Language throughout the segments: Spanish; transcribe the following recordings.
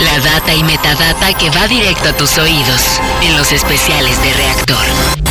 La data y metadata que va directo a tus oídos en los especiales de reactor.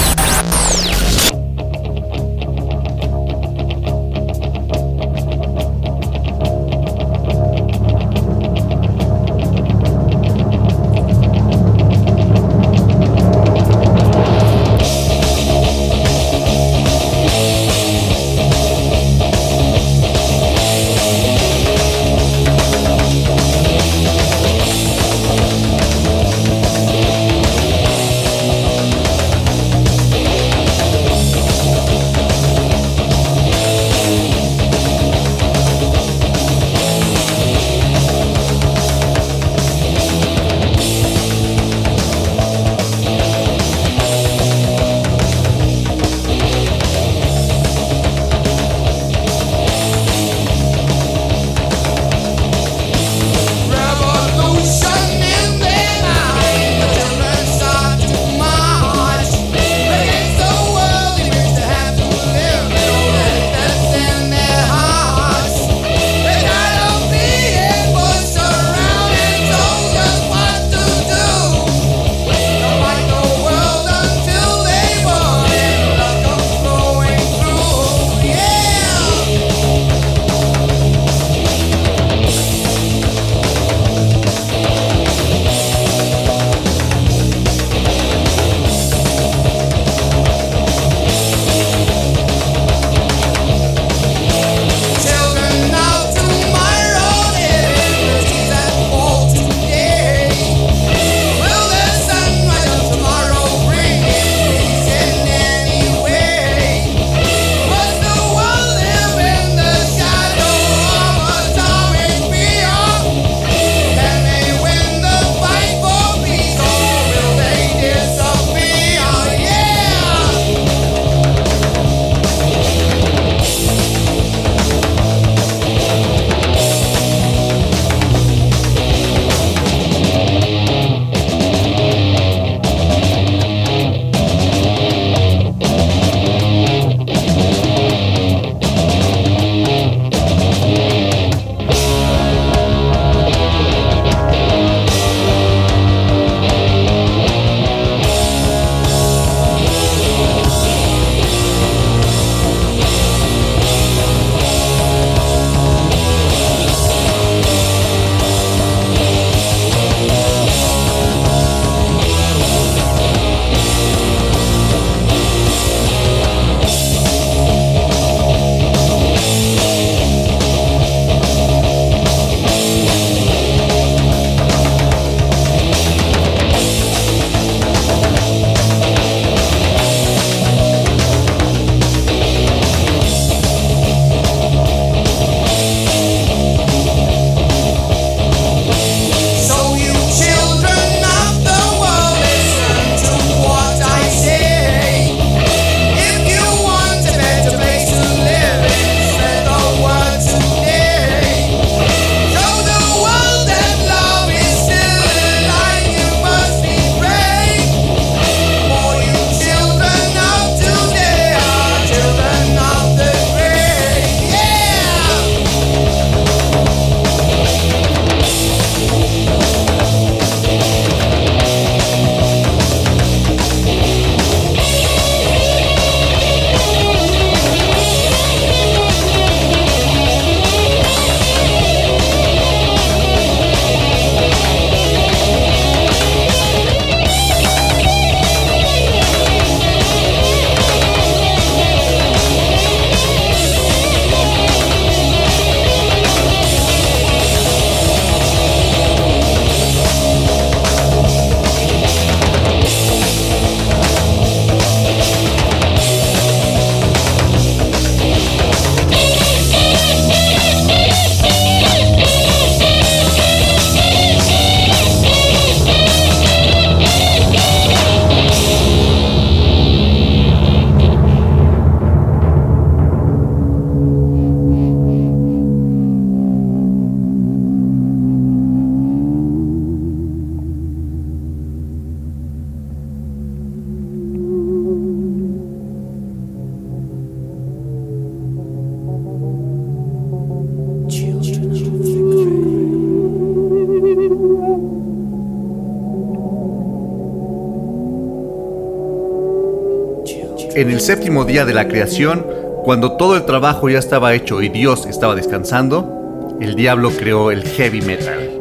El séptimo día de la creación, cuando todo el trabajo ya estaba hecho y Dios estaba descansando, el diablo creó el heavy metal.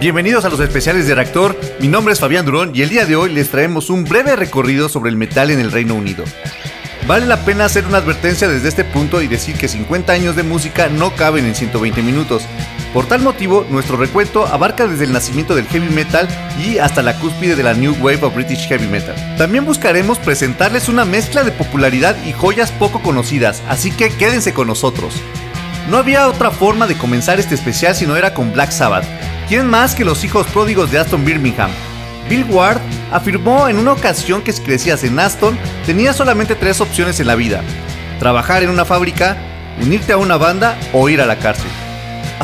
Bienvenidos a los especiales de Reactor, mi nombre es Fabián Durón y el día de hoy les traemos un breve recorrido sobre el metal en el Reino Unido. Vale la pena hacer una advertencia desde este punto y decir que 50 años de música no caben en 120 minutos. Por tal motivo, nuestro recuento abarca desde el nacimiento del heavy metal y hasta la cúspide de la New Wave of British Heavy Metal. También buscaremos presentarles una mezcla de popularidad y joyas poco conocidas, así que quédense con nosotros. No había otra forma de comenzar este especial si no era con Black Sabbath, ¿Quién más que los hijos pródigos de Aston Birmingham? Bill Ward afirmó en una ocasión que si crecías en Aston tenías solamente tres opciones en la vida. Trabajar en una fábrica, unirte a una banda o ir a la cárcel.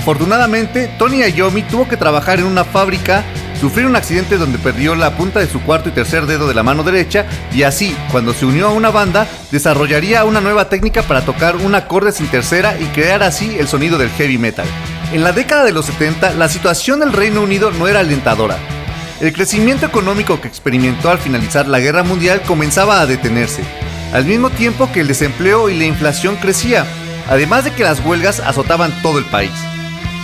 Afortunadamente, Tony Iommi tuvo que trabajar en una fábrica, sufrir un accidente donde perdió la punta de su cuarto y tercer dedo de la mano derecha y así, cuando se unió a una banda, desarrollaría una nueva técnica para tocar un acorde sin tercera y crear así el sonido del heavy metal. En la década de los 70, la situación del Reino Unido no era alentadora. El crecimiento económico que experimentó al finalizar la guerra mundial comenzaba a detenerse, al mismo tiempo que el desempleo y la inflación crecía, además de que las huelgas azotaban todo el país.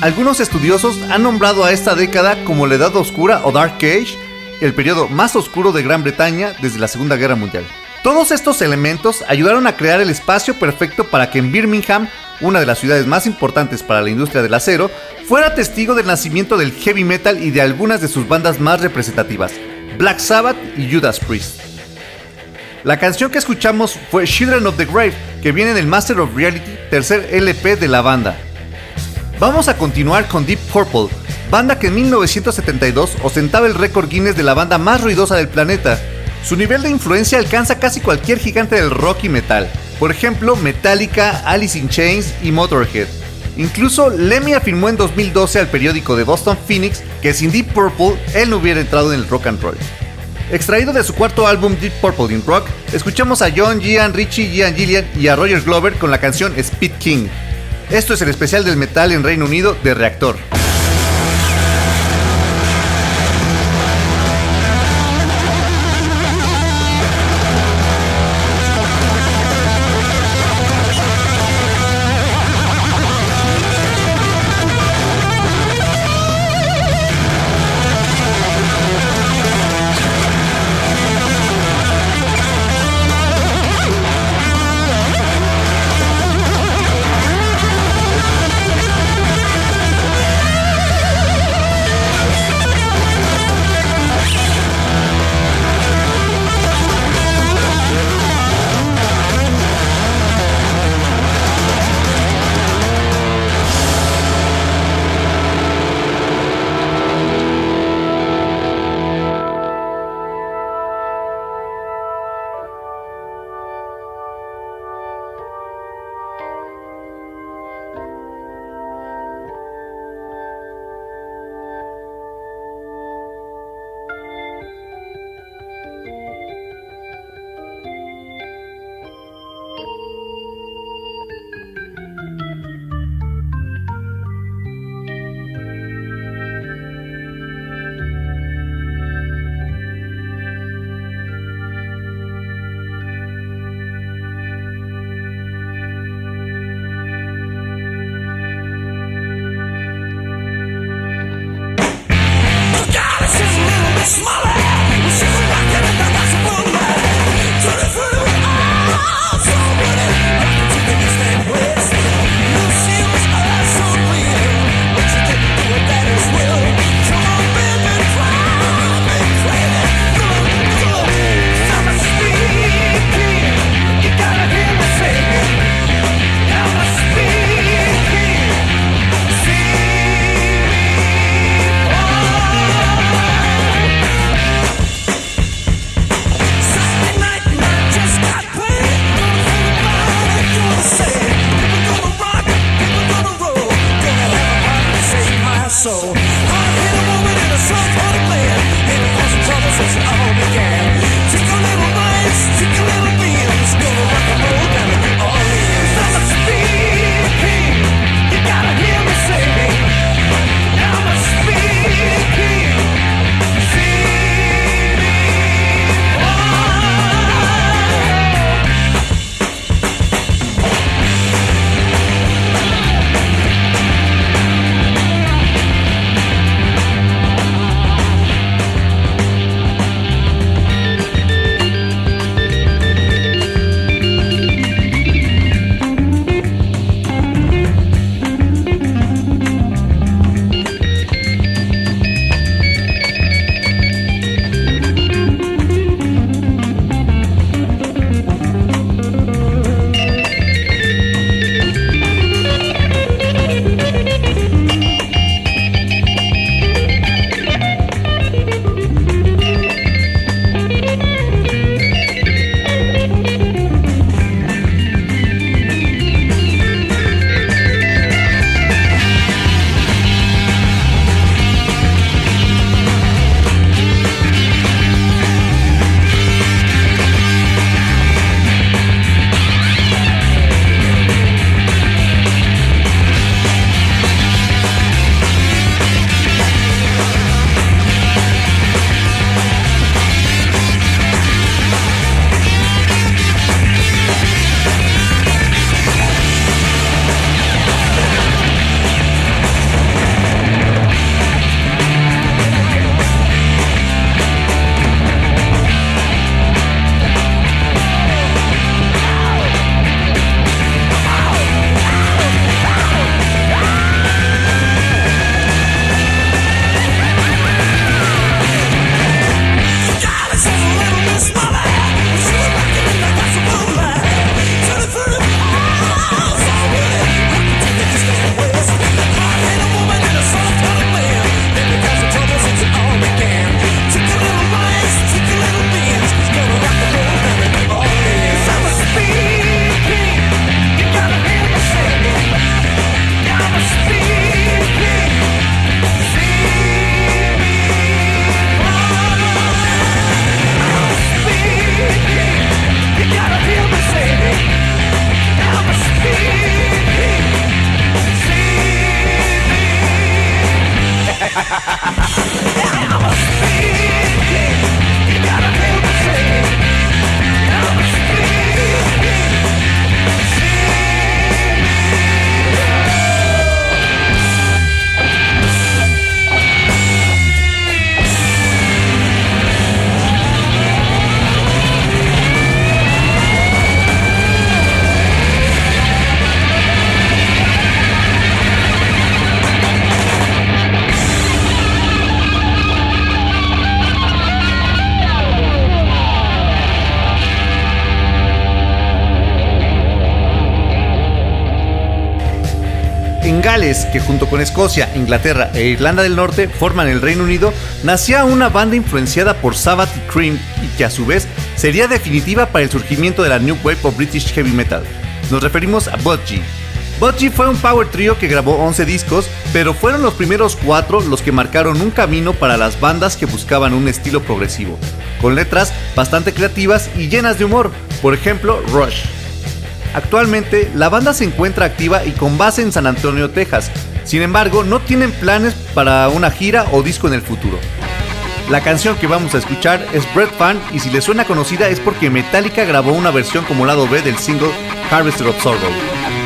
Algunos estudiosos han nombrado a esta década como la Edad Oscura o Dark Age, el periodo más oscuro de Gran Bretaña desde la Segunda Guerra Mundial. Todos estos elementos ayudaron a crear el espacio perfecto para que en Birmingham una de las ciudades más importantes para la industria del acero, fuera testigo del nacimiento del heavy metal y de algunas de sus bandas más representativas, Black Sabbath y Judas Priest. La canción que escuchamos fue Children of the Grave, que viene en el Master of Reality, tercer LP de la banda. Vamos a continuar con Deep Purple, banda que en 1972 ostentaba el récord Guinness de la banda más ruidosa del planeta. Su nivel de influencia alcanza casi cualquier gigante del rock y metal. Por ejemplo, Metallica, Alice in Chains y Motorhead. Incluso Lemmy afirmó en 2012 al periódico de Boston Phoenix que sin Deep Purple él no hubiera entrado en el rock and roll. Extraído de su cuarto álbum Deep Purple in Rock, escuchamos a John, Gian, Richie, Gian Gillian y a Roger Glover con la canción Speed King. Esto es el especial del metal en Reino Unido de Reactor. En Gales, que junto con Escocia, Inglaterra e Irlanda del Norte forman el Reino Unido, nacía una banda influenciada por Sabbath y Cream y que a su vez sería definitiva para el surgimiento de la New Wave of British Heavy Metal. Nos referimos a Budgie. Budgie fue un power trio que grabó 11 discos, pero fueron los primeros cuatro los que marcaron un camino para las bandas que buscaban un estilo progresivo, con letras bastante creativas y llenas de humor, por ejemplo Rush. Actualmente, la banda se encuentra activa y con base en San Antonio, Texas. Sin embargo, no tienen planes para una gira o disco en el futuro. La canción que vamos a escuchar es Bread Fan y si le suena conocida es porque Metallica grabó una versión como lado B del single Harvester of Sorrow.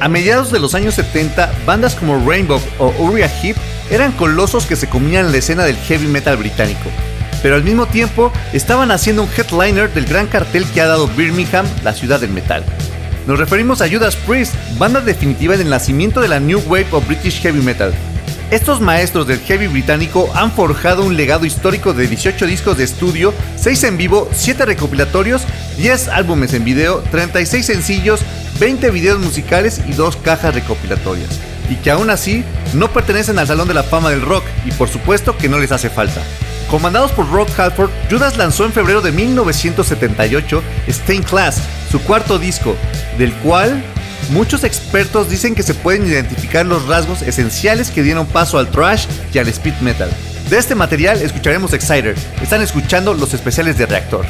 A mediados de los años 70, bandas como Rainbow o Uriah Heep eran colosos que se comían la escena del heavy metal británico, pero al mismo tiempo estaban haciendo un headliner del gran cartel que ha dado Birmingham, la ciudad del metal. Nos referimos a Judas Priest, banda definitiva del nacimiento de la New Wave of British Heavy Metal. Estos maestros del heavy británico han forjado un legado histórico de 18 discos de estudio, 6 en vivo, 7 recopilatorios, 10 álbumes en video, 36 sencillos, 20 videos musicales y 2 cajas recopilatorias. Y que aún así no pertenecen al Salón de la Fama del Rock y por supuesto que no les hace falta. Comandados por Rob Halford, Judas lanzó en febrero de 1978 Stained Class, su cuarto disco, del cual muchos expertos dicen que se pueden identificar los rasgos esenciales que dieron paso al thrash y al speed metal. De este material escucharemos Exciter. Están escuchando los especiales de Reactor.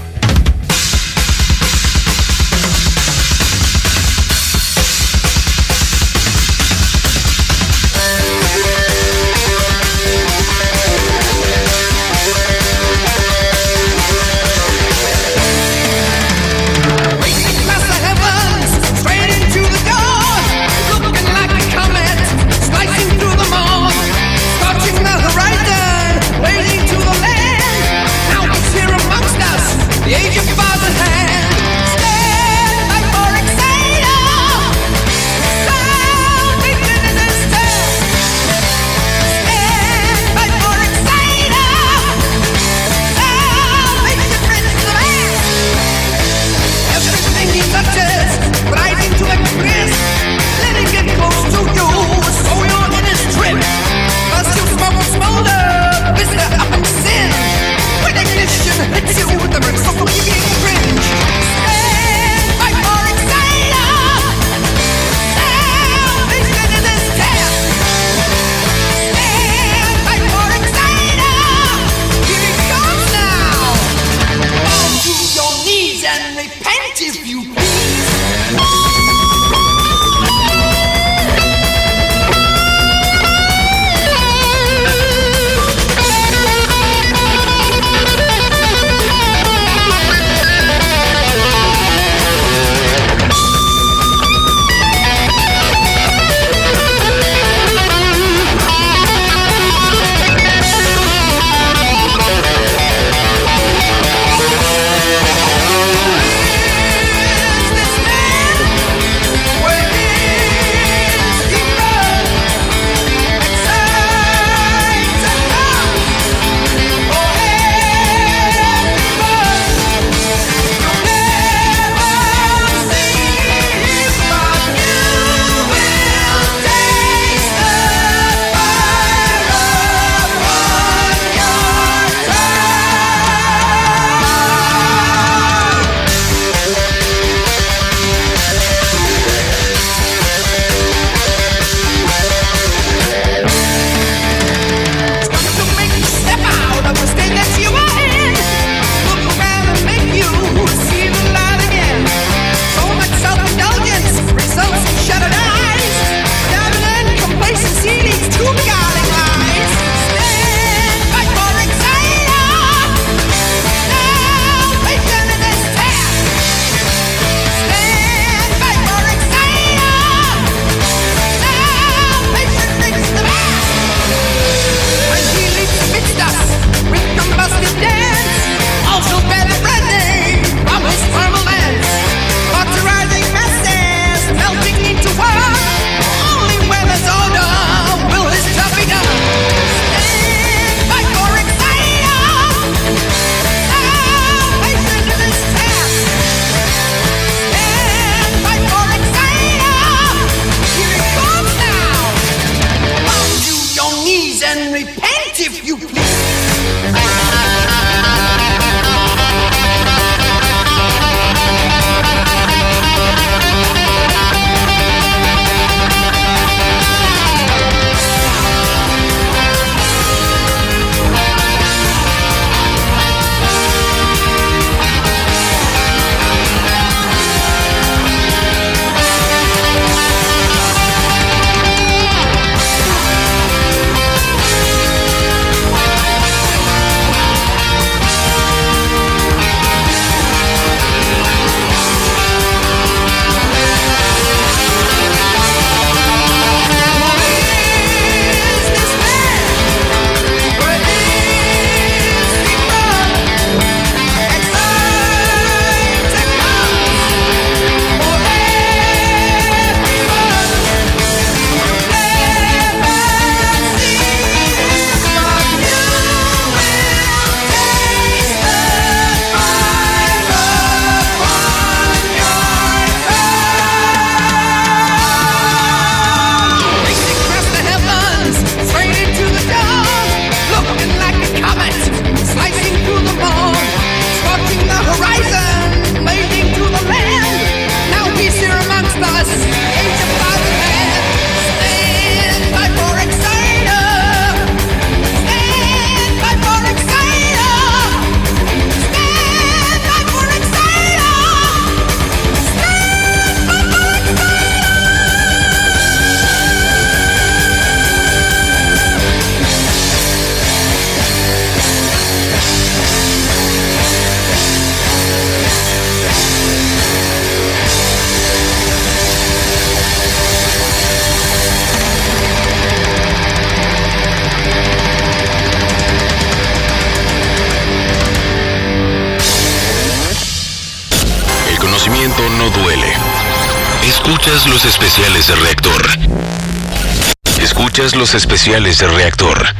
Especiales de reactor.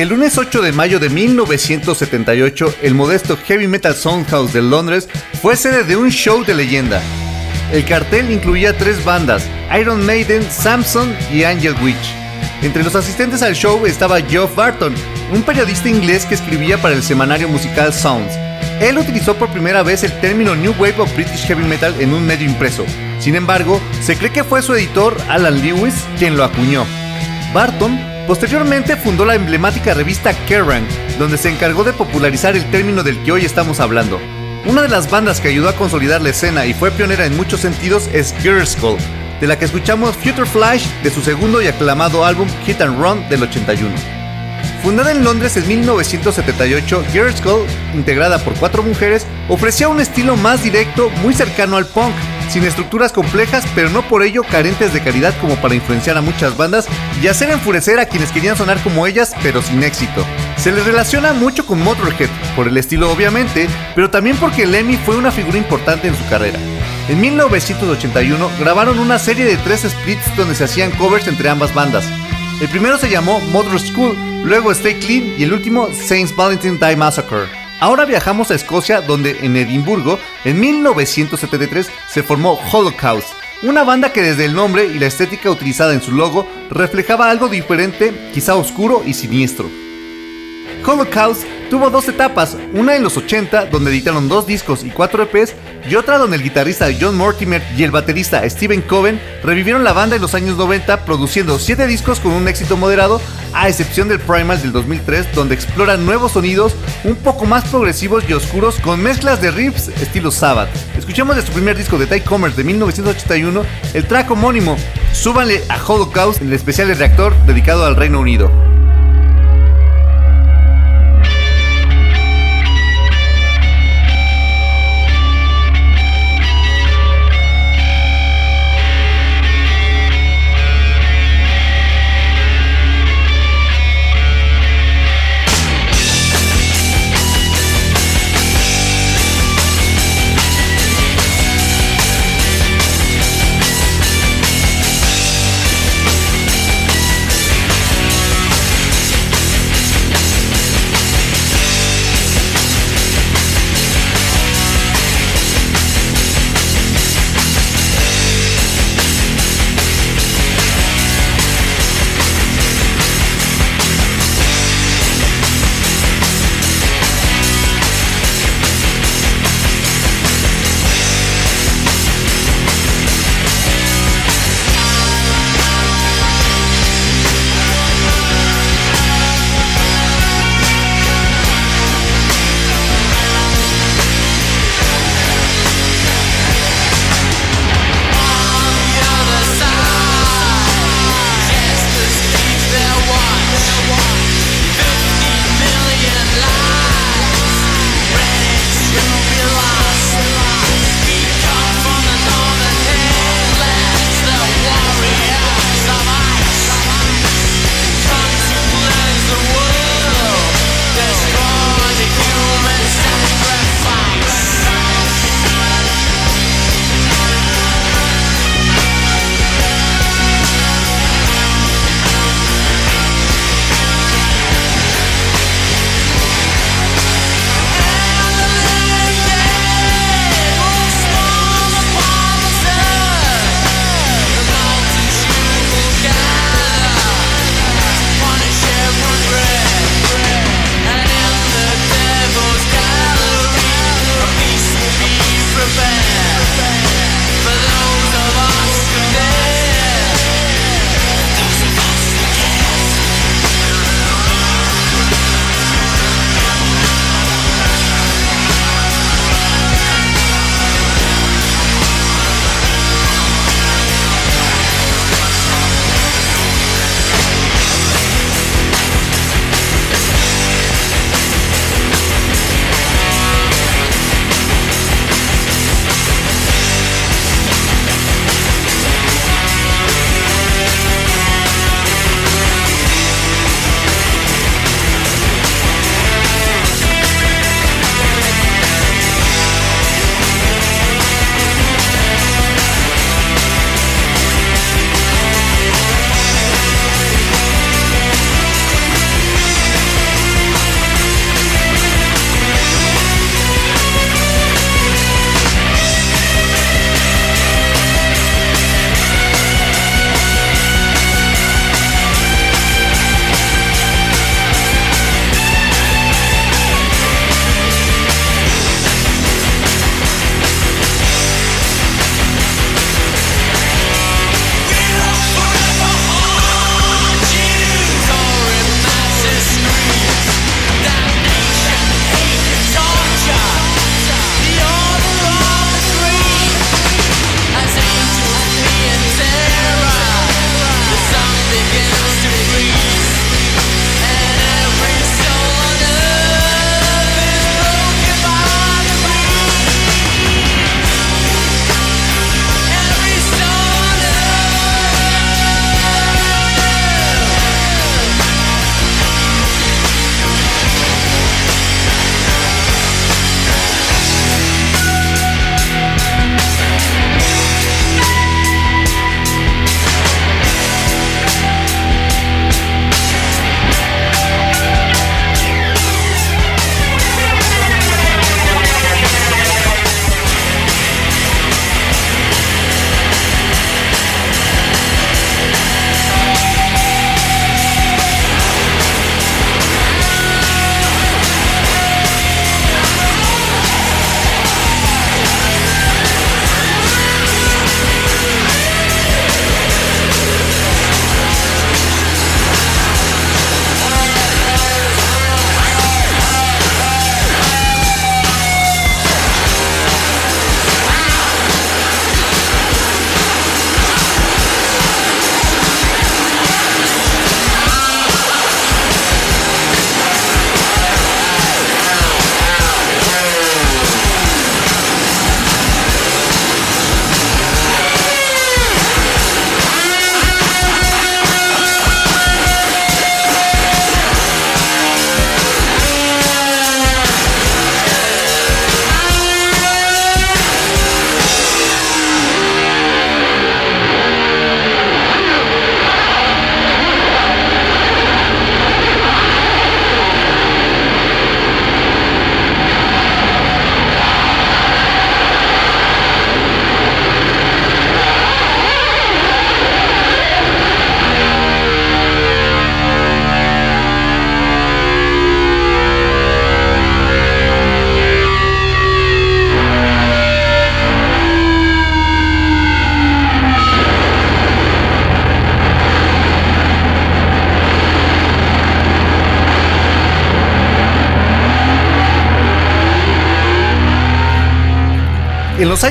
El lunes 8 de mayo de 1978, el modesto Heavy Metal Soundhouse de Londres fue sede de un show de leyenda. El cartel incluía tres bandas, Iron Maiden, Samson y Angel Witch. Entre los asistentes al show estaba Geoff Barton, un periodista inglés que escribía para el semanario musical Sounds. Él utilizó por primera vez el término New Wave of British Heavy Metal en un medio impreso. Sin embargo, se cree que fue su editor, Alan Lewis, quien lo acuñó. Barton Posteriormente fundó la emblemática revista Kerrang, donde se encargó de popularizar el término del que hoy estamos hablando. Una de las bandas que ayudó a consolidar la escena y fue pionera en muchos sentidos es Girl Skull, de la que escuchamos Future Flash de su segundo y aclamado álbum Hit and Run del 81. Fundada en Londres en 1978, Girl Skull, integrada por cuatro mujeres, ofrecía un estilo más directo, muy cercano al punk, sin estructuras complejas, pero no por ello carentes de calidad como para influenciar a muchas bandas y hacer enfurecer a quienes querían sonar como ellas, pero sin éxito. Se les relaciona mucho con Motorhead, por el estilo obviamente, pero también porque Lemmy fue una figura importante en su carrera. En 1981 grabaron una serie de tres splits donde se hacían covers entre ambas bandas. El primero se llamó Motor School, luego Stay Clean y el último Saints Valentine Die Massacre. Ahora viajamos a Escocia, donde en Edimburgo, en 1973, se formó Holocaust, una banda que desde el nombre y la estética utilizada en su logo reflejaba algo diferente, quizá oscuro y siniestro. Holocaust tuvo dos etapas, una en los 80 donde editaron dos discos y cuatro EPs y otra donde el guitarrista John Mortimer y el baterista Steven Coven revivieron la banda en los años 90 produciendo siete discos con un éxito moderado a excepción del Primal del 2003 donde exploran nuevos sonidos un poco más progresivos y oscuros con mezclas de riffs estilo Sabbath. Escuchemos de su primer disco de Die Commerce de 1981 el track homónimo Súbanle a Holocaust, el especial de reactor dedicado al Reino Unido.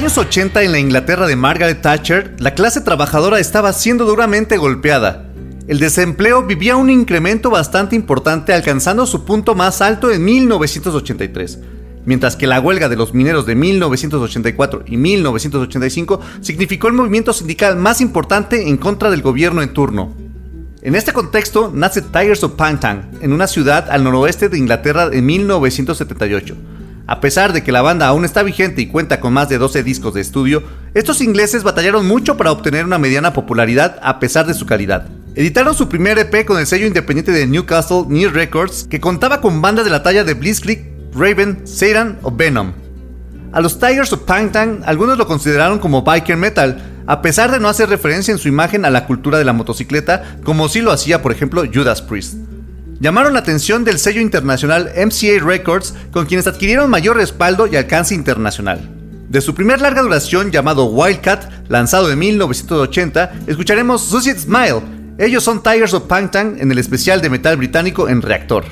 Años 80 en la Inglaterra de Margaret Thatcher, la clase trabajadora estaba siendo duramente golpeada. El desempleo vivía un incremento bastante importante alcanzando su punto más alto en 1983, mientras que la huelga de los mineros de 1984 y 1985 significó el movimiento sindical más importante en contra del gobierno en turno. En este contexto nace Tigers of Pangtang, en una ciudad al noroeste de Inglaterra en 1978 a pesar de que la banda aún está vigente y cuenta con más de 12 discos de estudio, estos ingleses batallaron mucho para obtener una mediana popularidad a pesar de su calidad. Editaron su primer EP con el sello independiente de Newcastle New Records, que contaba con bandas de la talla de Blitzkrieg, Raven, Satan o Venom. A los Tigers of Pangtang algunos lo consideraron como biker metal, a pesar de no hacer referencia en su imagen a la cultura de la motocicleta, como sí lo hacía por ejemplo Judas Priest llamaron la atención del sello internacional MCA Records, con quienes adquirieron mayor respaldo y alcance internacional. De su primer larga duración llamado Wildcat, lanzado en 1980, escucharemos Suicide Smile. Ellos son Tigers of Pangtang en el especial de metal británico en Reactor.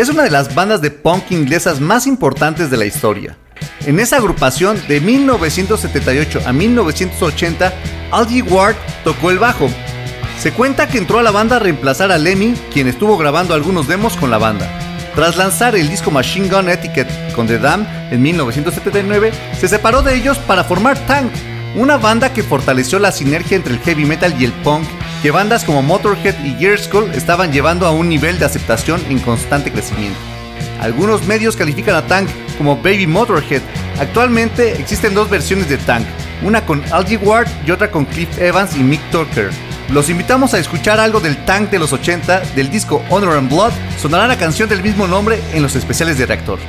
Es una de las bandas de punk inglesas más importantes de la historia. En esa agrupación, de 1978 a 1980, Algie Ward tocó el bajo. Se cuenta que entró a la banda a reemplazar a Lemmy, quien estuvo grabando algunos demos con la banda. Tras lanzar el disco Machine Gun Etiquette con The Damned en 1979, se separó de ellos para formar Tank, una banda que fortaleció la sinergia entre el heavy metal y el punk que bandas como Motorhead y Gear School estaban llevando a un nivel de aceptación en constante crecimiento. Algunos medios califican a Tank como Baby Motorhead. Actualmente existen dos versiones de Tank, una con Algie Ward y otra con Cliff Evans y Mick Tucker. Los invitamos a escuchar algo del Tank de los 80 del disco Honor and Blood. Sonará la canción del mismo nombre en los especiales de Reactor.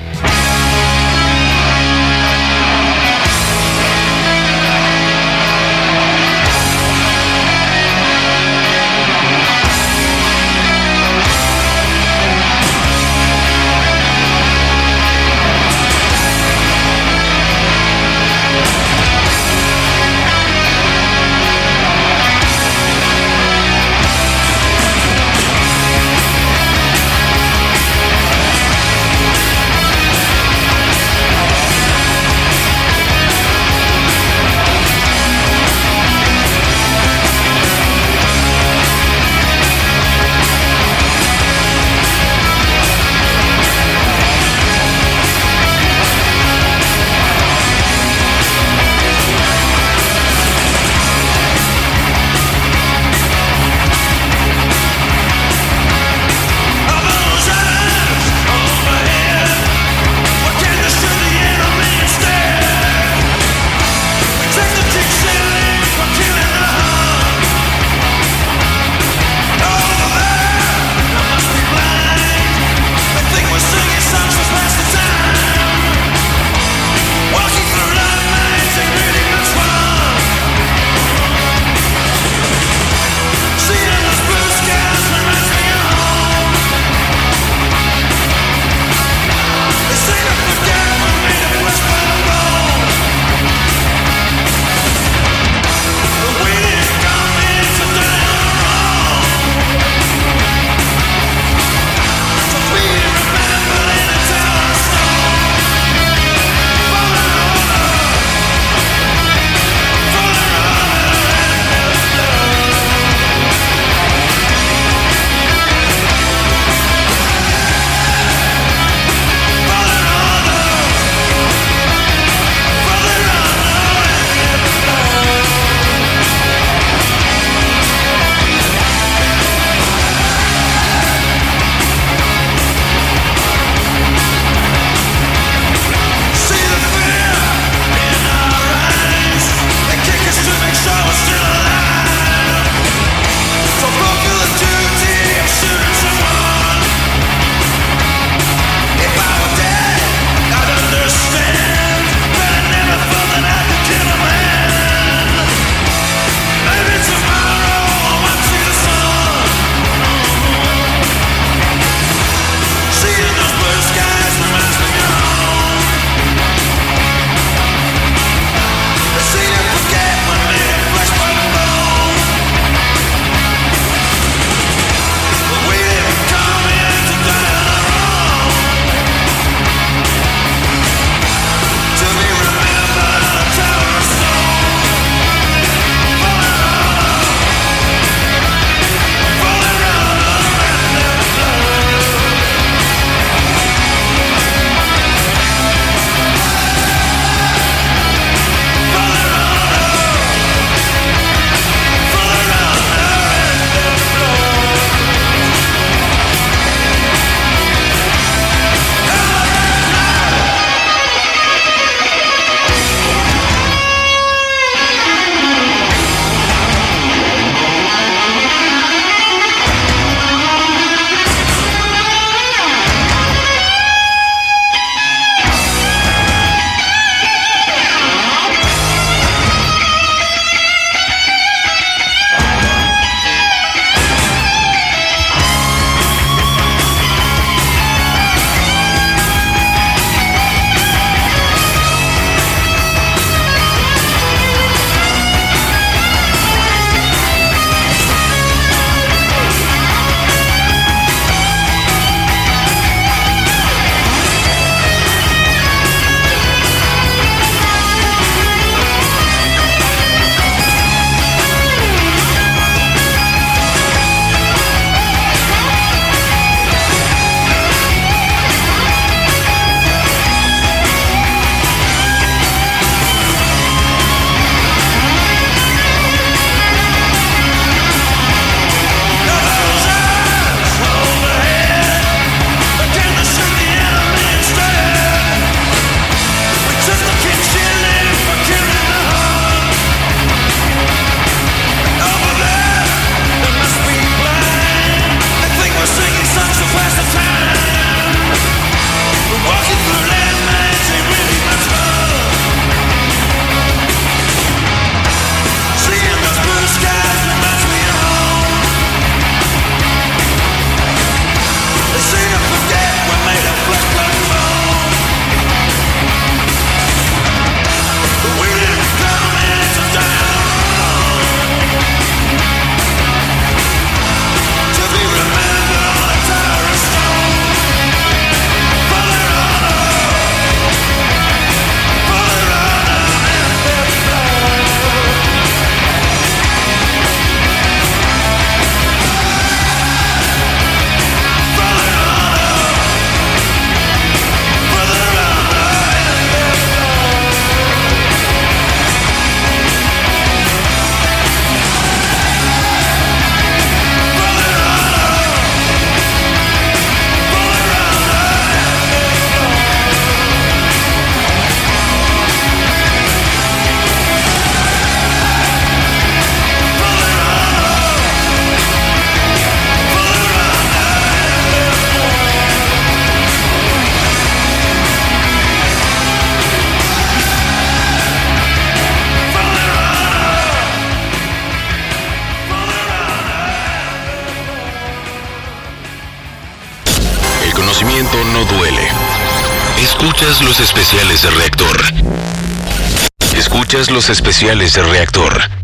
Especiales de reactor.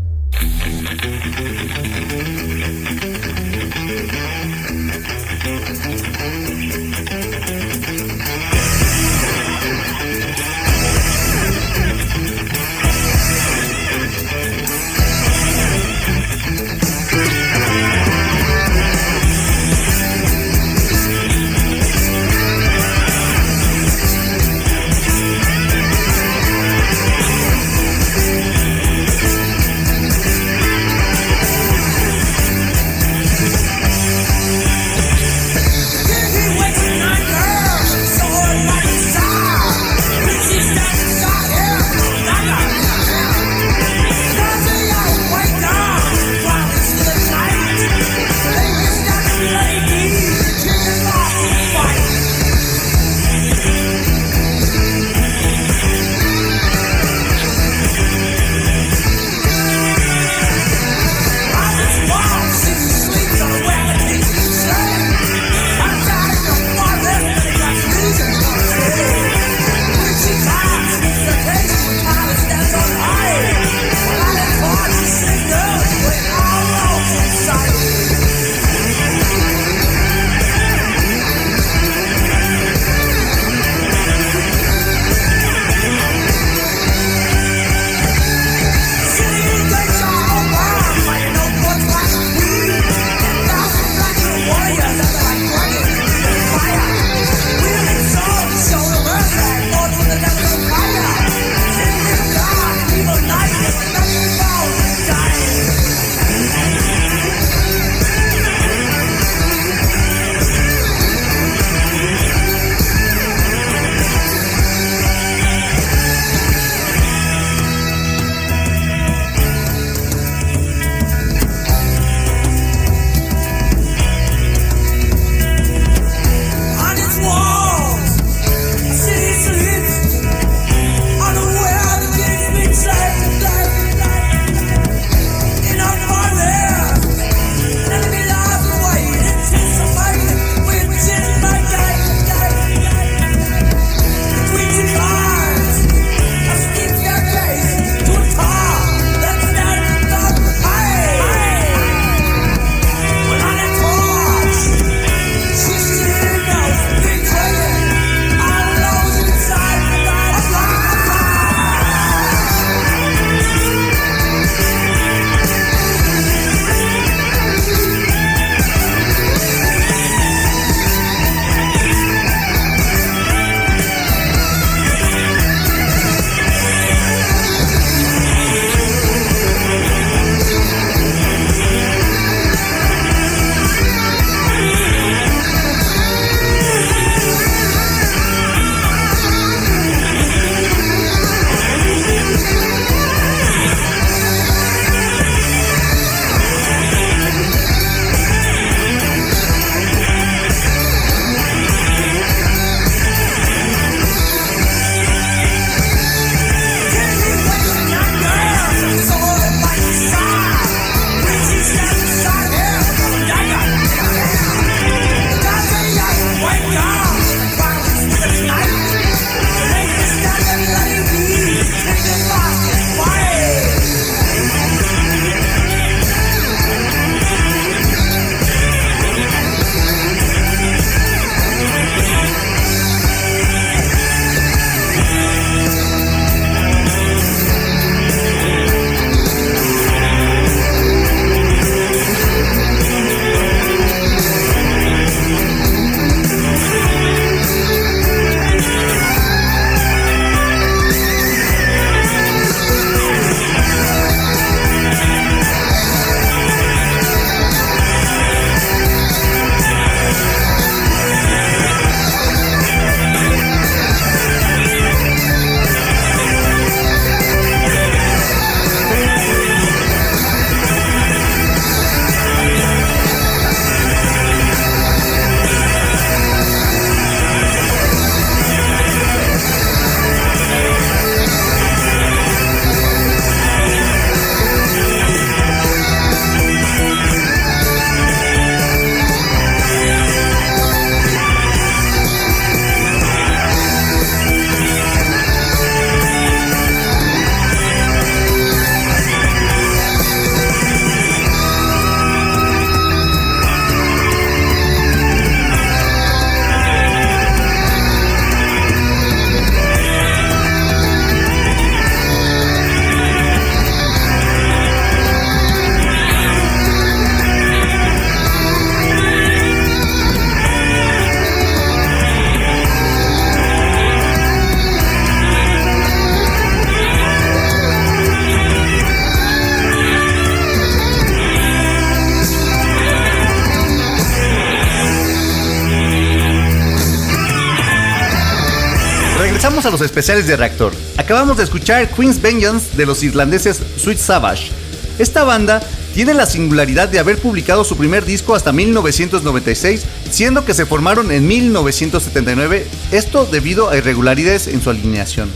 A los especiales de Reactor. Acabamos de escuchar Queen's Vengeance de los irlandeses Sweet Savage. Esta banda tiene la singularidad de haber publicado su primer disco hasta 1996, siendo que se formaron en 1979, esto debido a irregularidades en su alineación.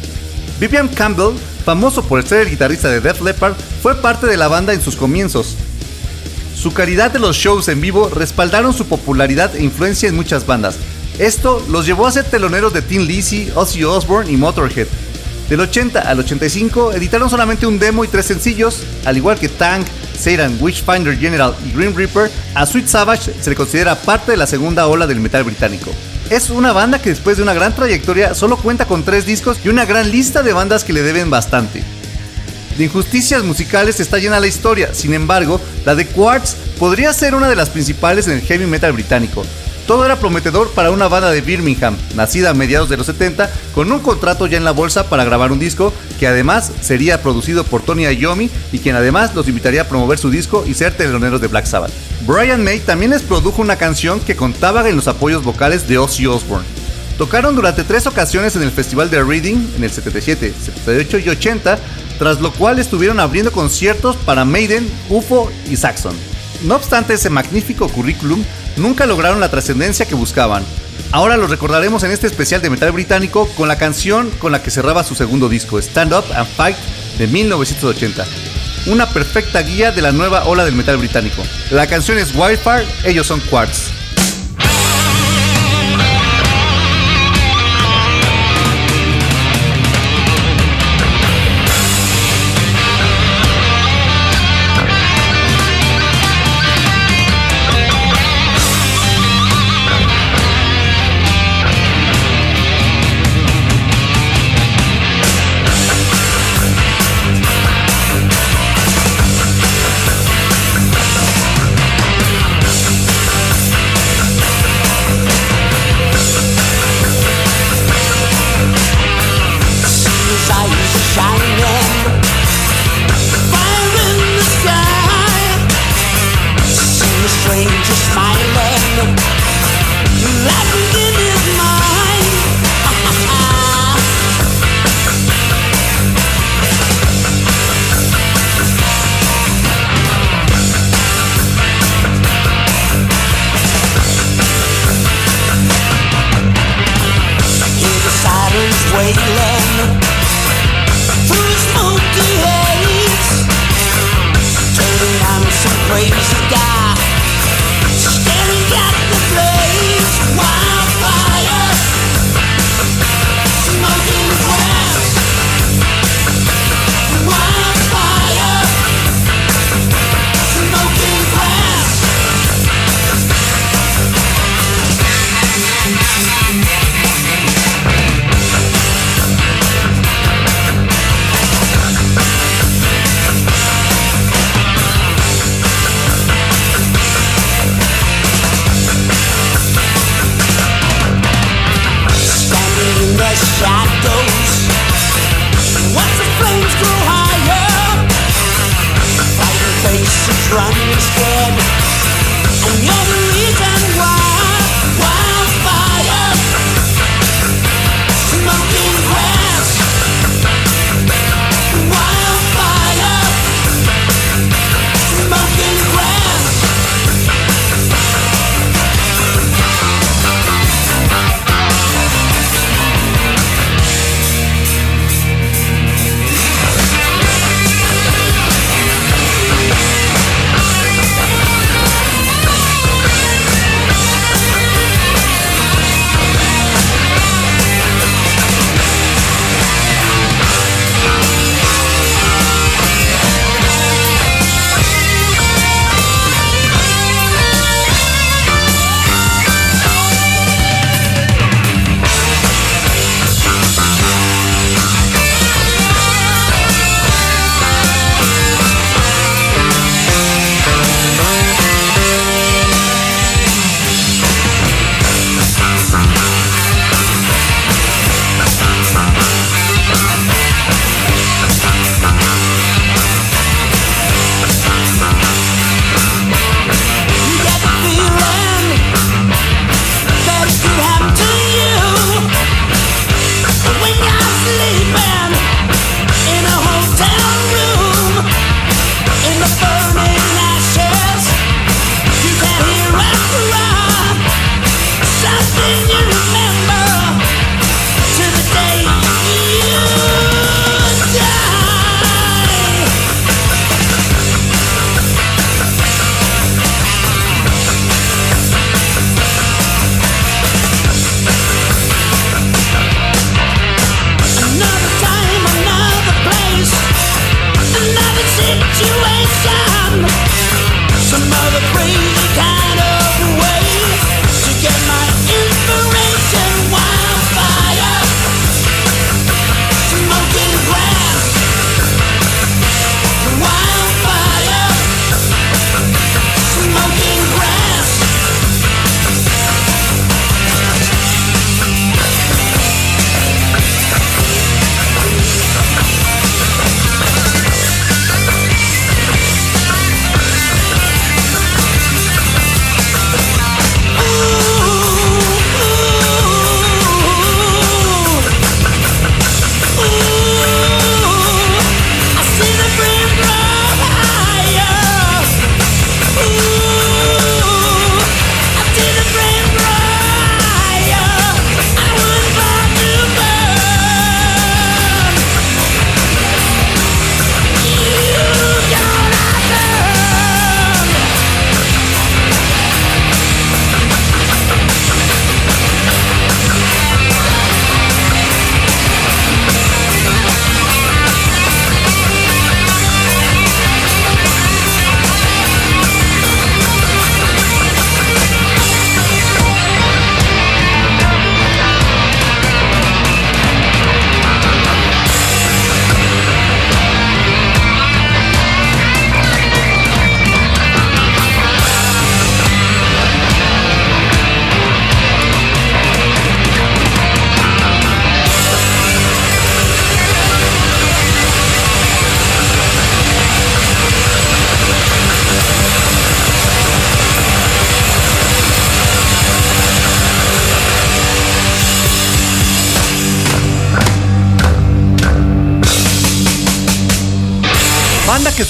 Vivian Campbell, famoso por ser el guitarrista de Def Leppard, fue parte de la banda en sus comienzos. Su calidad de los shows en vivo respaldaron su popularidad e influencia en muchas bandas, esto los llevó a ser teloneros de Tim Lizzy, Ozzy Osbourne y Motorhead. Del 80 al 85 editaron solamente un demo y tres sencillos, al igual que Tank, Satan, Witchfinder General y Green Reaper, a Sweet Savage se le considera parte de la segunda ola del metal británico. Es una banda que después de una gran trayectoria solo cuenta con tres discos y una gran lista de bandas que le deben bastante. De injusticias musicales está llena la historia, sin embargo, la de Quartz podría ser una de las principales en el heavy metal británico, todo era prometedor para una banda de Birmingham, nacida a mediados de los 70, con un contrato ya en la bolsa para grabar un disco que además sería producido por Tony Iommi y quien además los invitaría a promover su disco y ser teloneros de Black Sabbath. Brian May también les produjo una canción que contaba en los apoyos vocales de Ozzy Osbourne. Tocaron durante tres ocasiones en el Festival de Reading en el 77, 78 y 80, tras lo cual estuvieron abriendo conciertos para Maiden, UFO y Saxon. No obstante ese magnífico currículum, nunca lograron la trascendencia que buscaban. Ahora los recordaremos en este especial de metal británico con la canción con la que cerraba su segundo disco, Stand Up and Fight, de 1980. Una perfecta guía de la nueva ola del metal británico. La canción es Wildfire, ellos son Quartz.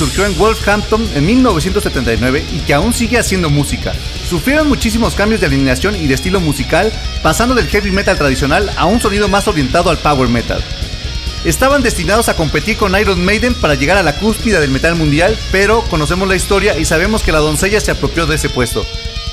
Surgió en Wolverhampton en 1979 y que aún sigue haciendo música. Sufrieron muchísimos cambios de alineación y de estilo musical, pasando del heavy metal tradicional a un sonido más orientado al power metal. Estaban destinados a competir con Iron Maiden para llegar a la cúspide del metal mundial, pero conocemos la historia y sabemos que la doncella se apropió de ese puesto.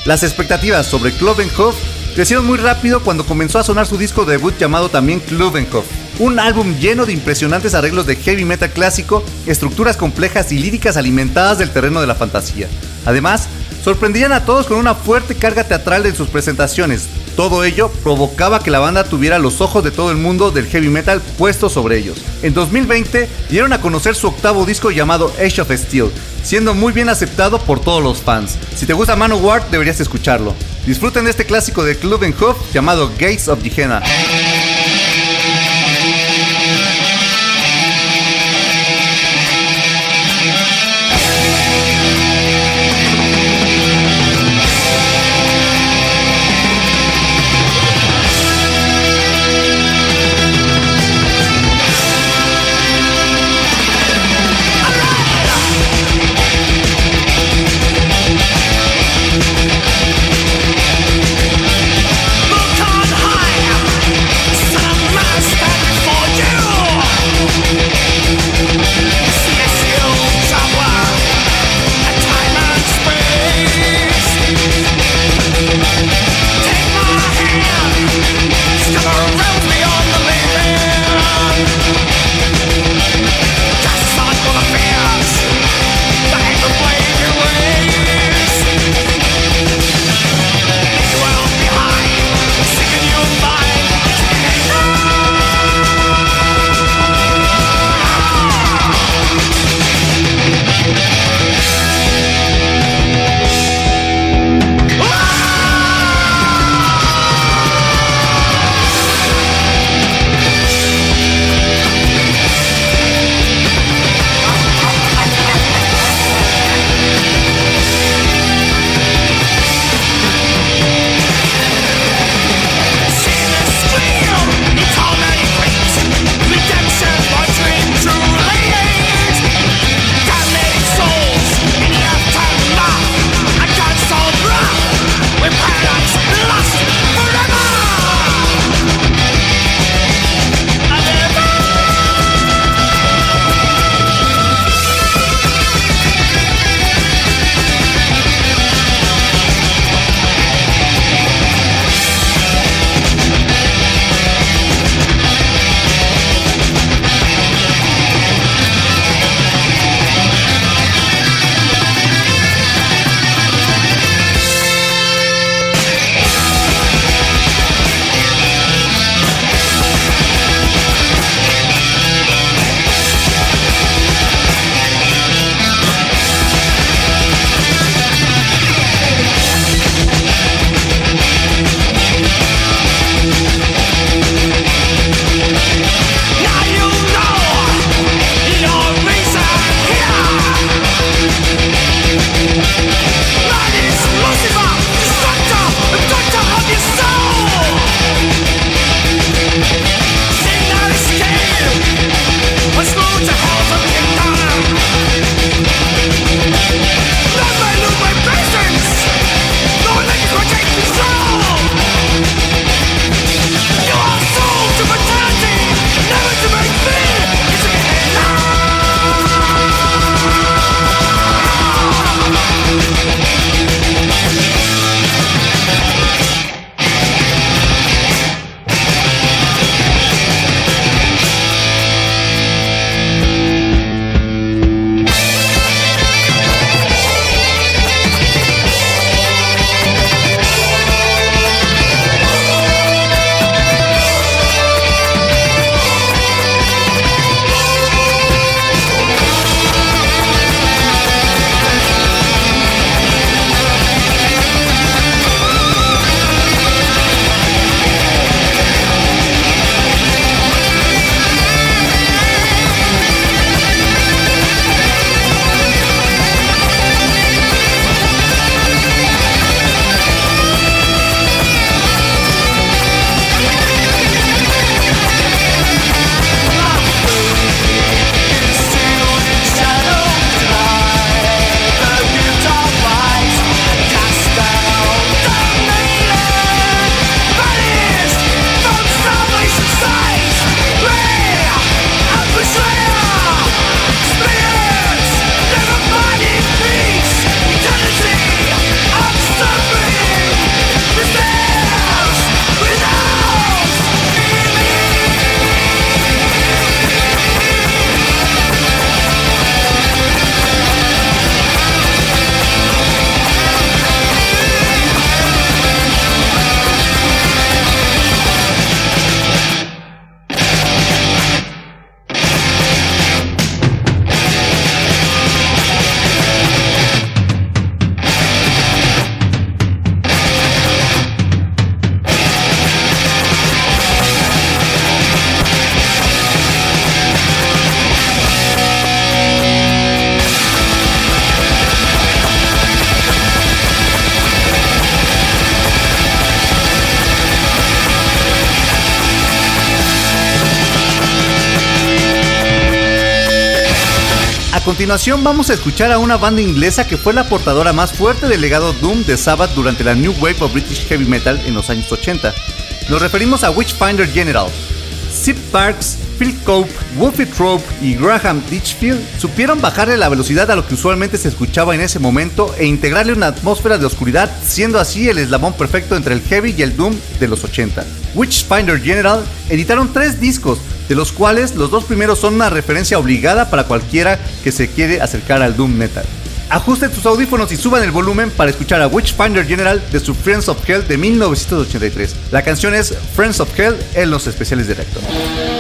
Las expectativas sobre Klovenhof crecieron muy rápido cuando comenzó a sonar su disco debut llamado también Klovenhof, un álbum lleno de impresionantes arreglos de heavy metal clásico, estructuras complejas y líricas alimentadas del terreno de la fantasía. Además, sorprendían a todos con una fuerte carga teatral en sus presentaciones. Todo ello provocaba que la banda tuviera los ojos de todo el mundo del heavy metal puestos sobre ellos. En 2020 dieron a conocer su octavo disco llamado Age of Steel, siendo muy bien aceptado por todos los fans. Si te gusta Manowar, deberías escucharlo. Disfruten de este clásico de Club Hoof llamado Gates of Gehenna. Continuación vamos a escuchar a una banda inglesa que fue la portadora más fuerte del legado Doom de Sabbath durante la New Wave of British Heavy Metal en los años 80. Nos referimos a Witchfinder General. Zip Parks, Phil Cope, Wolfie Trope y Graham Ditchfield supieron bajarle la velocidad a lo que usualmente se escuchaba en ese momento e integrarle una atmósfera de oscuridad, siendo así el eslabón perfecto entre el heavy y el doom de los 80. Witchfinder General editaron tres discos, de los cuales los dos primeros son una referencia obligada para cualquiera que se quiere acercar al doom metal. Ajusten sus audífonos y suban el volumen para escuchar a Witchfinder General de su Friends of Hell de 1983. La canción es Friends of Hell en los especiales de.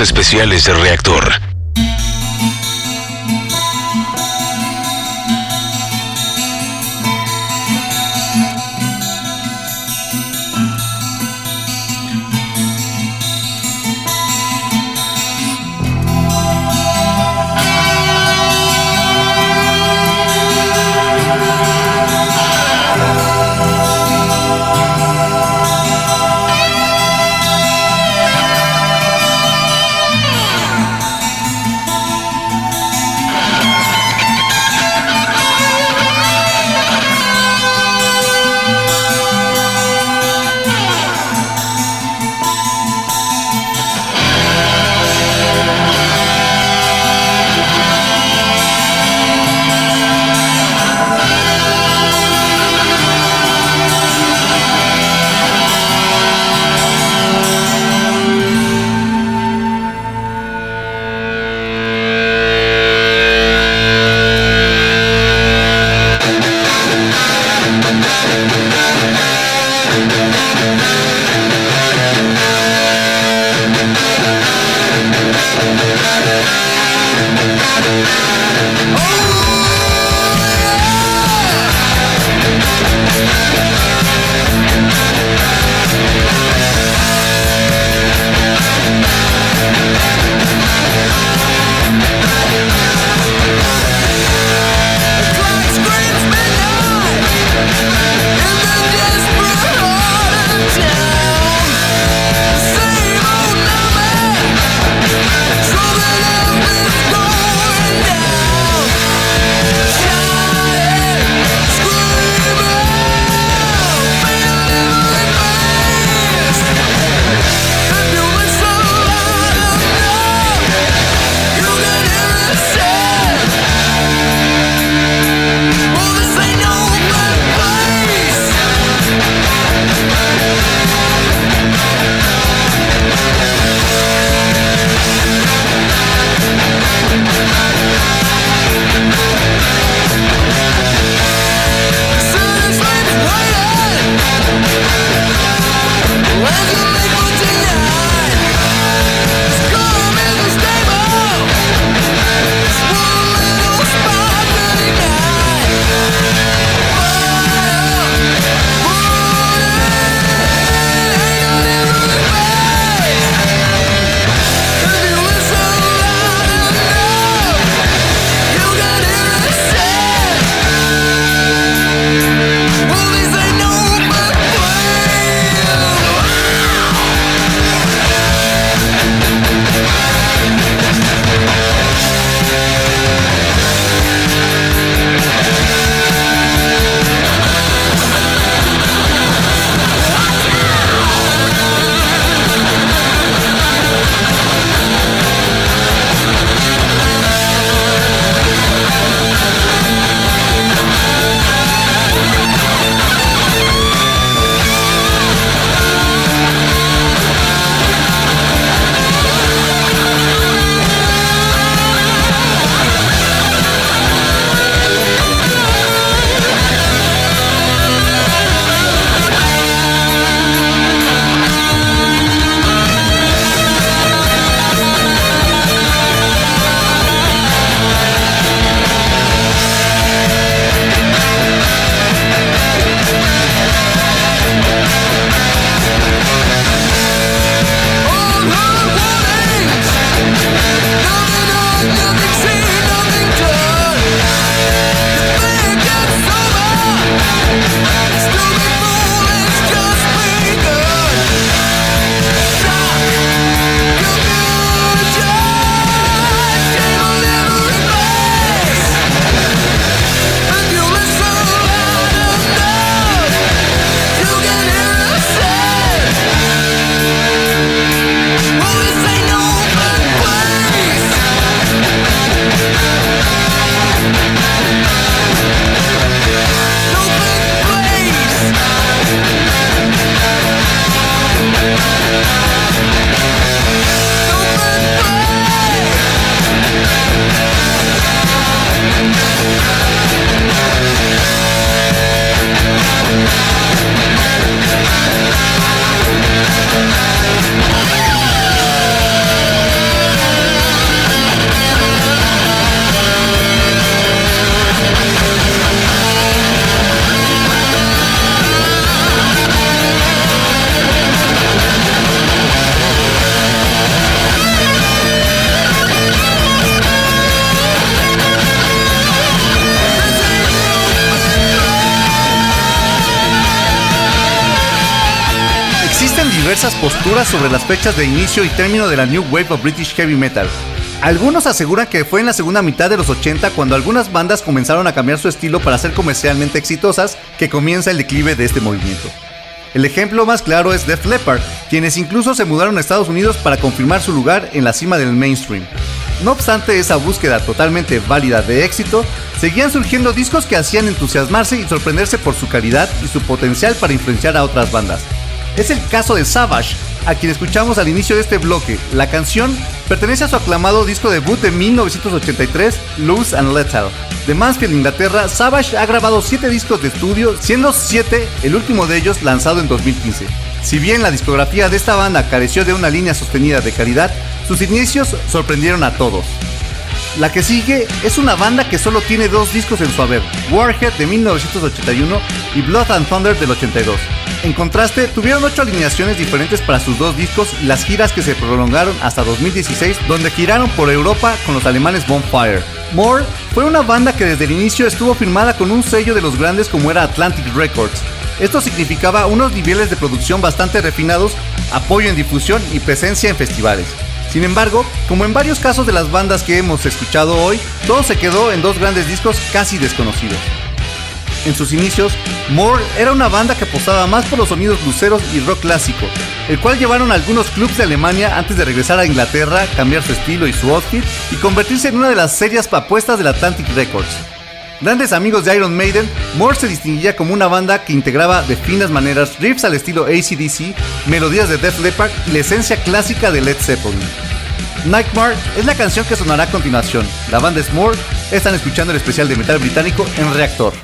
Especiales de reactor. Sobre las fechas de inicio y término de la New Wave of British Heavy Metal. Algunos aseguran que fue en la segunda mitad de los 80 cuando algunas bandas comenzaron a cambiar su estilo para ser comercialmente exitosas que comienza el declive de este movimiento. El ejemplo más claro es Def Leppard, quienes incluso se mudaron a Estados Unidos para confirmar su lugar en la cima del mainstream. No obstante esa búsqueda totalmente válida de éxito, seguían surgiendo discos que hacían entusiasmarse y sorprenderse por su calidad y su potencial para influenciar a otras bandas. Es el caso de Savage, a quien escuchamos al inicio de este bloque. La canción pertenece a su aclamado disco debut de 1983, Loose and Lethal. De Mansfield, Inglaterra, Savage ha grabado 7 discos de estudio, siendo 7 el último de ellos lanzado en 2015. Si bien la discografía de esta banda careció de una línea sostenida de calidad, sus inicios sorprendieron a todos. La que sigue es una banda que solo tiene dos discos en su haber, Warhead de 1981 y Blood and Thunder del 82. En contraste, tuvieron ocho alineaciones diferentes para sus dos discos las giras que se prolongaron hasta 2016, donde giraron por Europa con los alemanes Bonfire. More fue una banda que desde el inicio estuvo firmada con un sello de los grandes como era Atlantic Records. Esto significaba unos niveles de producción bastante refinados, apoyo en difusión y presencia en festivales. Sin embargo, como en varios casos de las bandas que hemos escuchado hoy, todo se quedó en dos grandes discos casi desconocidos. En sus inicios, More era una banda que apostaba más por los sonidos luceros y rock clásico, el cual llevaron a algunos clubs de Alemania antes de regresar a Inglaterra, cambiar su estilo y su outfit y convertirse en una de las serias apuestas del Atlantic Records. Grandes amigos de Iron Maiden, More se distinguía como una banda que integraba de finas maneras riffs al estilo ACDC, melodías de Def Leppard y la esencia clásica de Led Zeppelin. Nightmare es la canción que sonará a continuación. La banda es More, están escuchando el especial de metal británico en Reactor.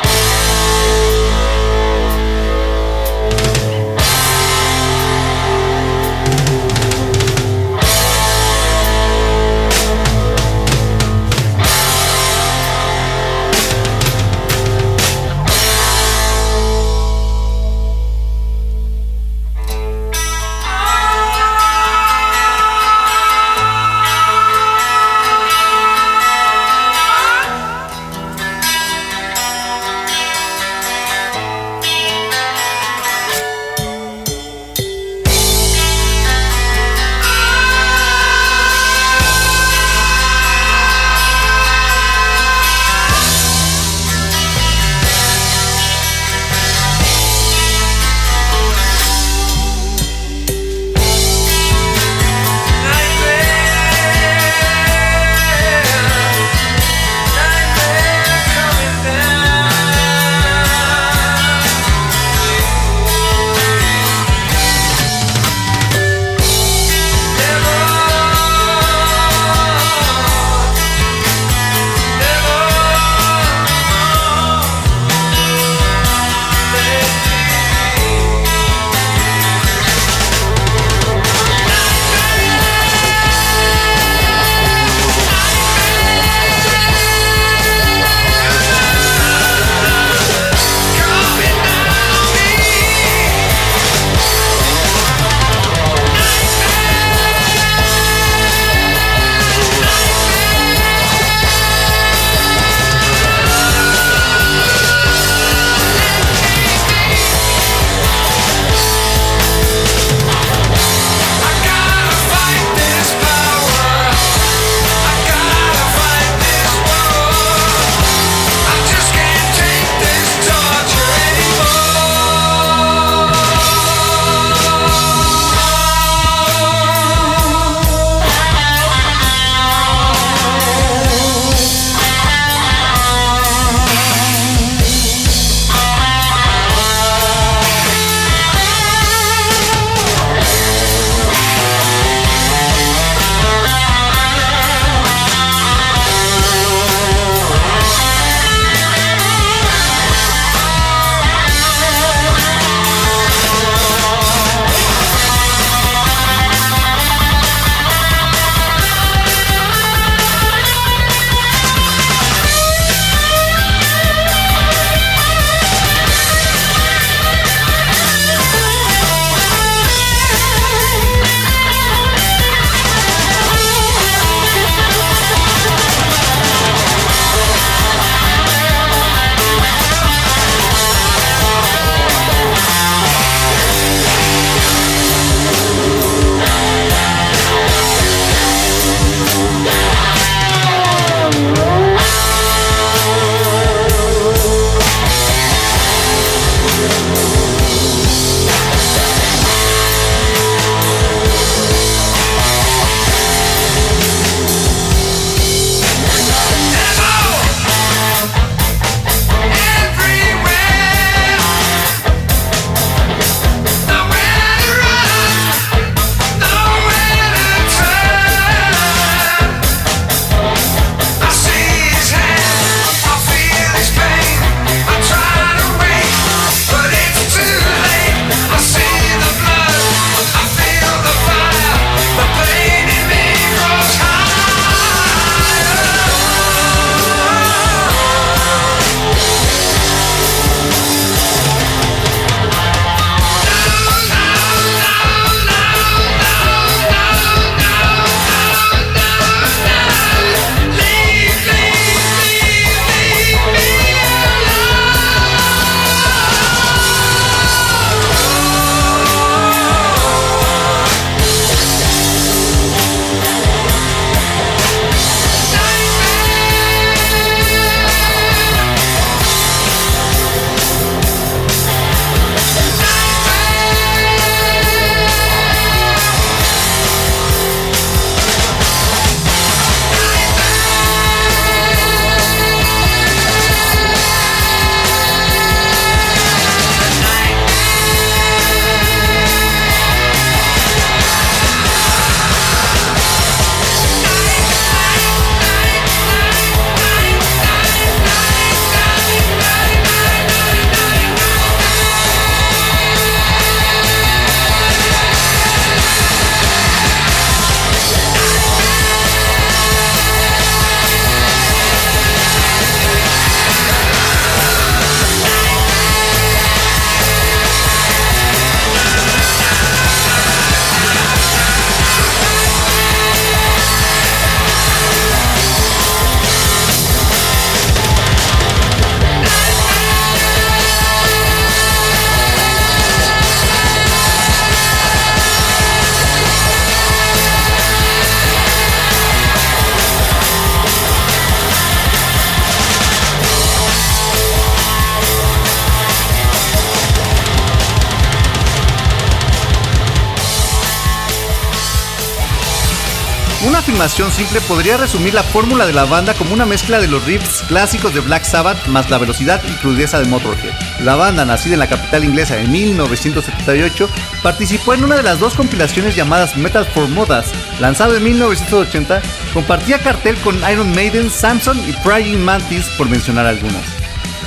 Filmación simple podría resumir la fórmula de la banda como una mezcla de los riffs clásicos de Black Sabbath más la velocidad y crudeza de Motorhead. La banda, nacida en la capital inglesa en 1978, participó en una de las dos compilaciones llamadas Metal for Modas, lanzado en 1980, compartía cartel con Iron Maiden, Samson y Praying Mantis, por mencionar algunas.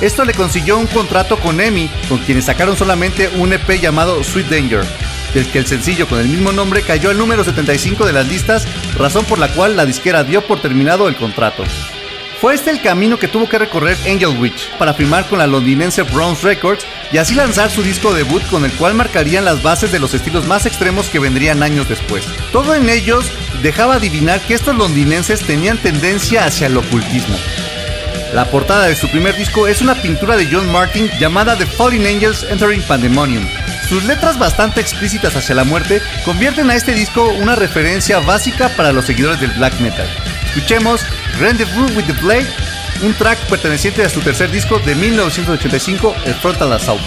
Esto le consiguió un contrato con EMI, con quienes sacaron solamente un EP llamado Sweet Danger, del que el sencillo con el mismo nombre cayó al número 75 de las listas, razón por la cual la disquera dio por terminado el contrato. Fue este el camino que tuvo que recorrer Angel Witch para firmar con la londinense Bronze Records y así lanzar su disco debut con el cual marcarían las bases de los estilos más extremos que vendrían años después. Todo en ellos dejaba adivinar que estos londinenses tenían tendencia hacia el ocultismo. La portada de su primer disco es una pintura de John Martin llamada The Fallen Angels Entering Pandemonium. Sus letras bastante explícitas hacia la muerte convierten a este disco una referencia básica para los seguidores del black metal. Escuchemos Rendezvous with the Blade, un track perteneciente a su tercer disco de 1985, el Frontal Assault.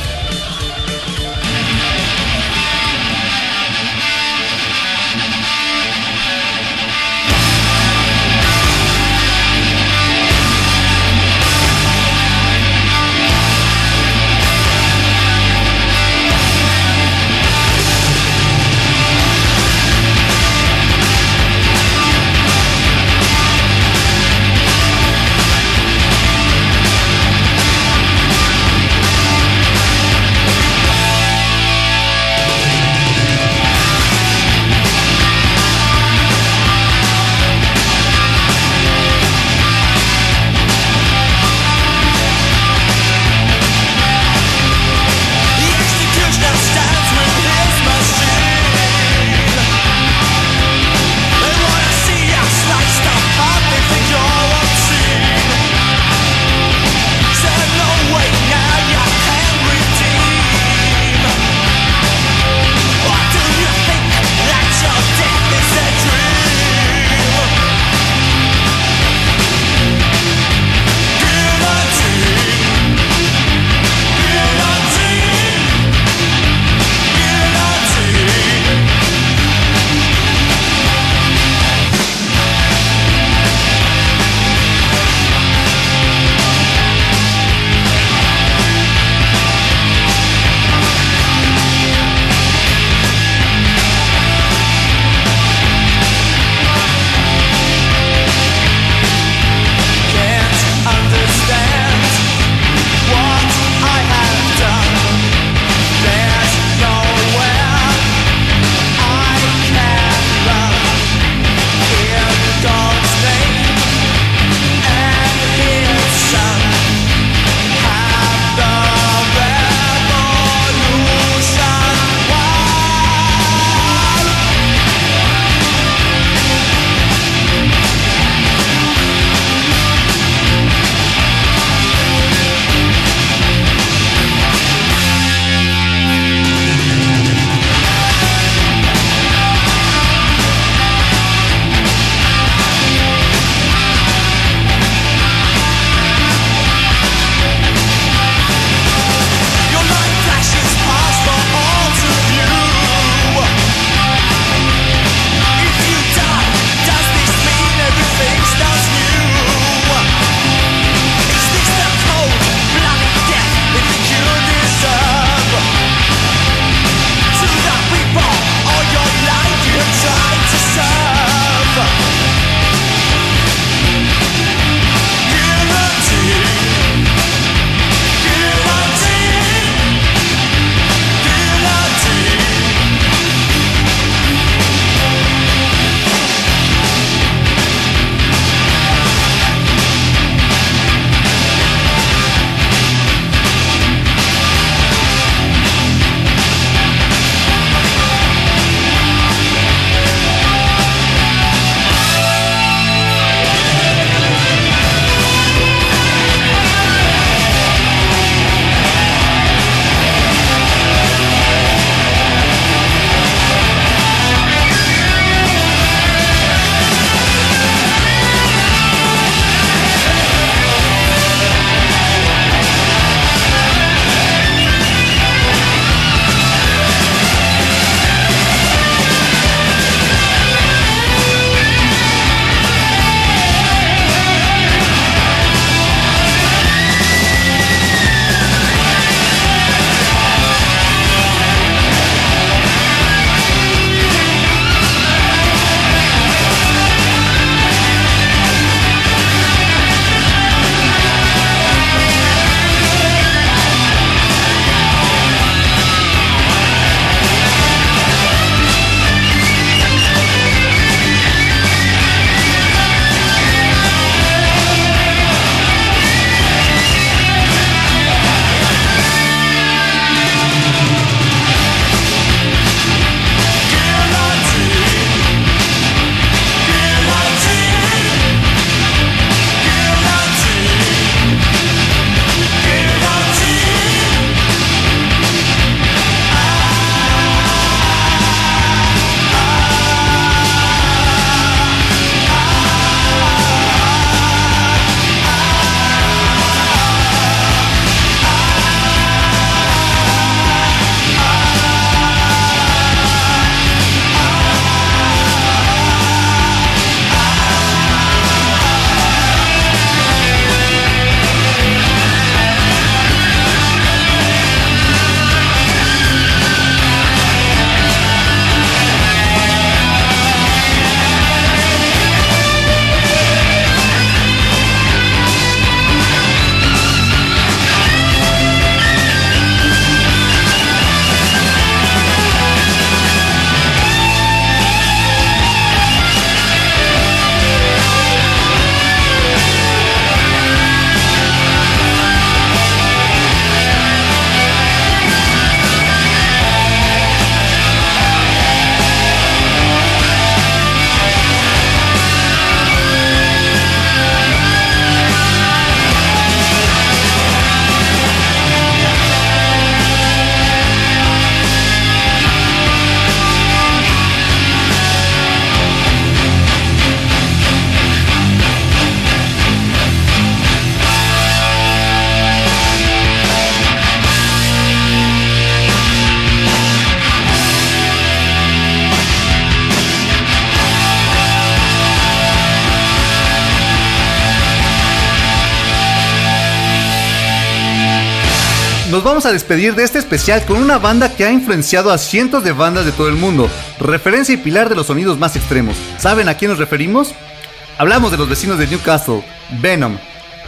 Vamos a despedir de este especial con una banda que ha influenciado a cientos de bandas de todo el mundo, referencia y pilar de los sonidos más extremos. ¿Saben a quién nos referimos? Hablamos de los vecinos de Newcastle, Venom.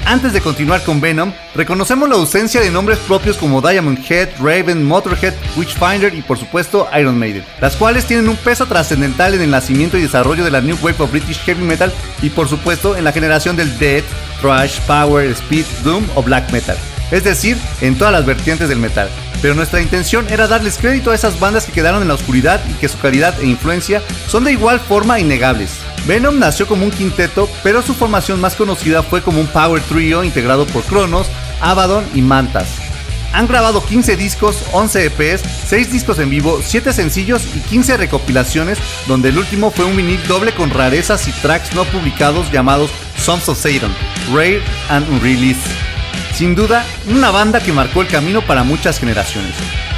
Antes de continuar con Venom, reconocemos la ausencia de nombres propios como Diamond Head, Raven, Motorhead, Witchfinder y por supuesto Iron Maiden, las cuales tienen un peso trascendental en el nacimiento y desarrollo de la New Wave of British Heavy Metal y por supuesto en la generación del Death, Thrash, Power, Speed, Doom o Black Metal, es decir, en todas las vertientes del metal. Pero nuestra intención era darles crédito a esas bandas que quedaron en la oscuridad y que su calidad e influencia son de igual forma innegables. Venom nació como un quinteto, pero su formación más conocida fue como un power trio integrado por Cronos, Abaddon y Mantas. Han grabado 15 discos, 11 EPs, 6 discos en vivo, 7 sencillos y 15 recopilaciones, donde el último fue un vinil doble con rarezas y tracks no publicados llamados Sons of Satan, Rare and Unreleased. Sin duda, una banda que marcó el camino para muchas generaciones.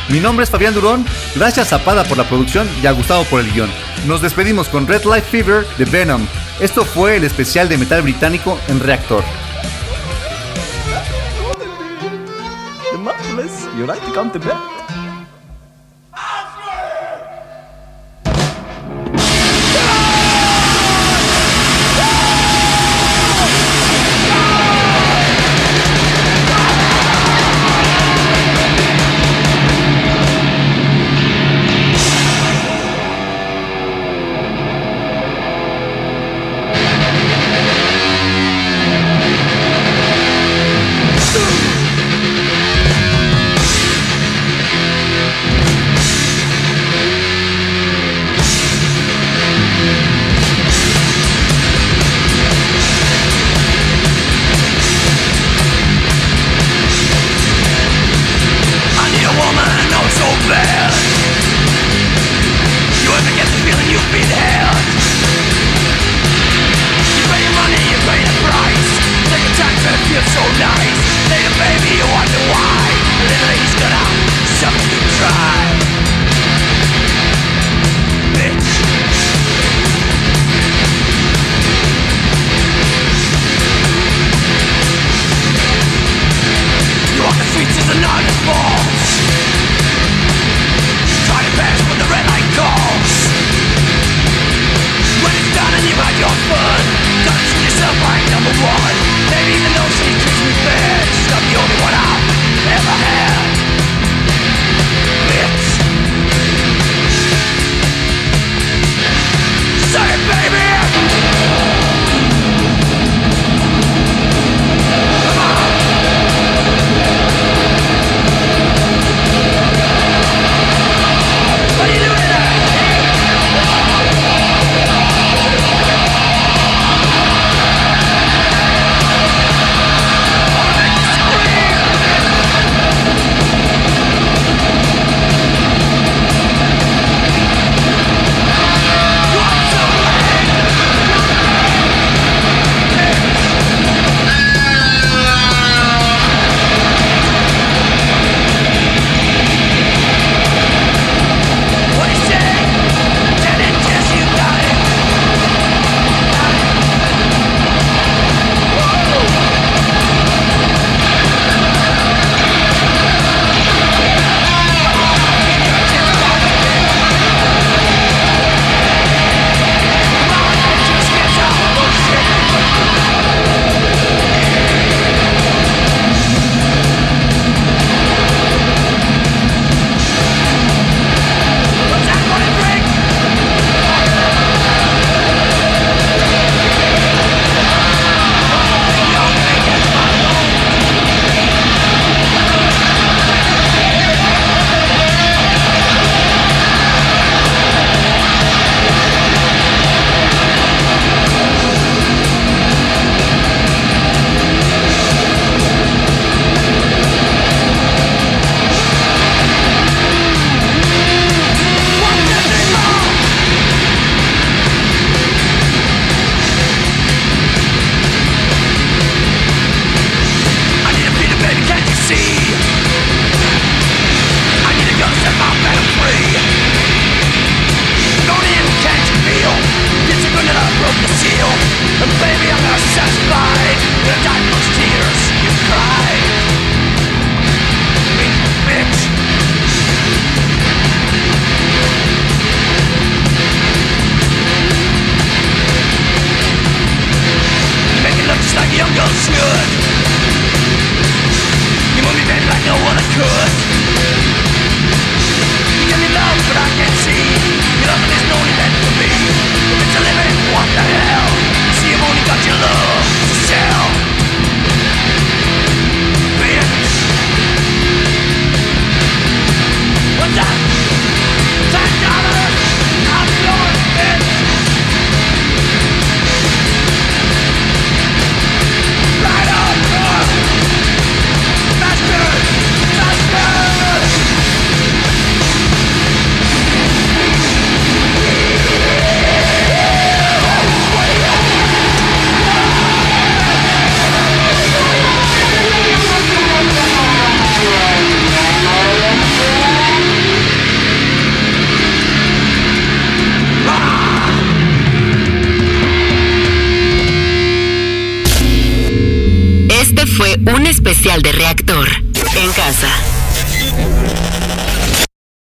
Mi nombre es Fabián Durón, gracias a Pada por la producción y a Gustavo por el guion. Nos despedimos con Red Light Fever de Venom. Esto fue el especial de metal británico en Reactor. feel so nice. Little baby, you wonder why? Little he's gonna suck you dry Bitch. You walk the streets as Try to pass when the red light calls. When it's done and you your fun don't treat yourself like number one. Maybe even though she treats me bad Stop your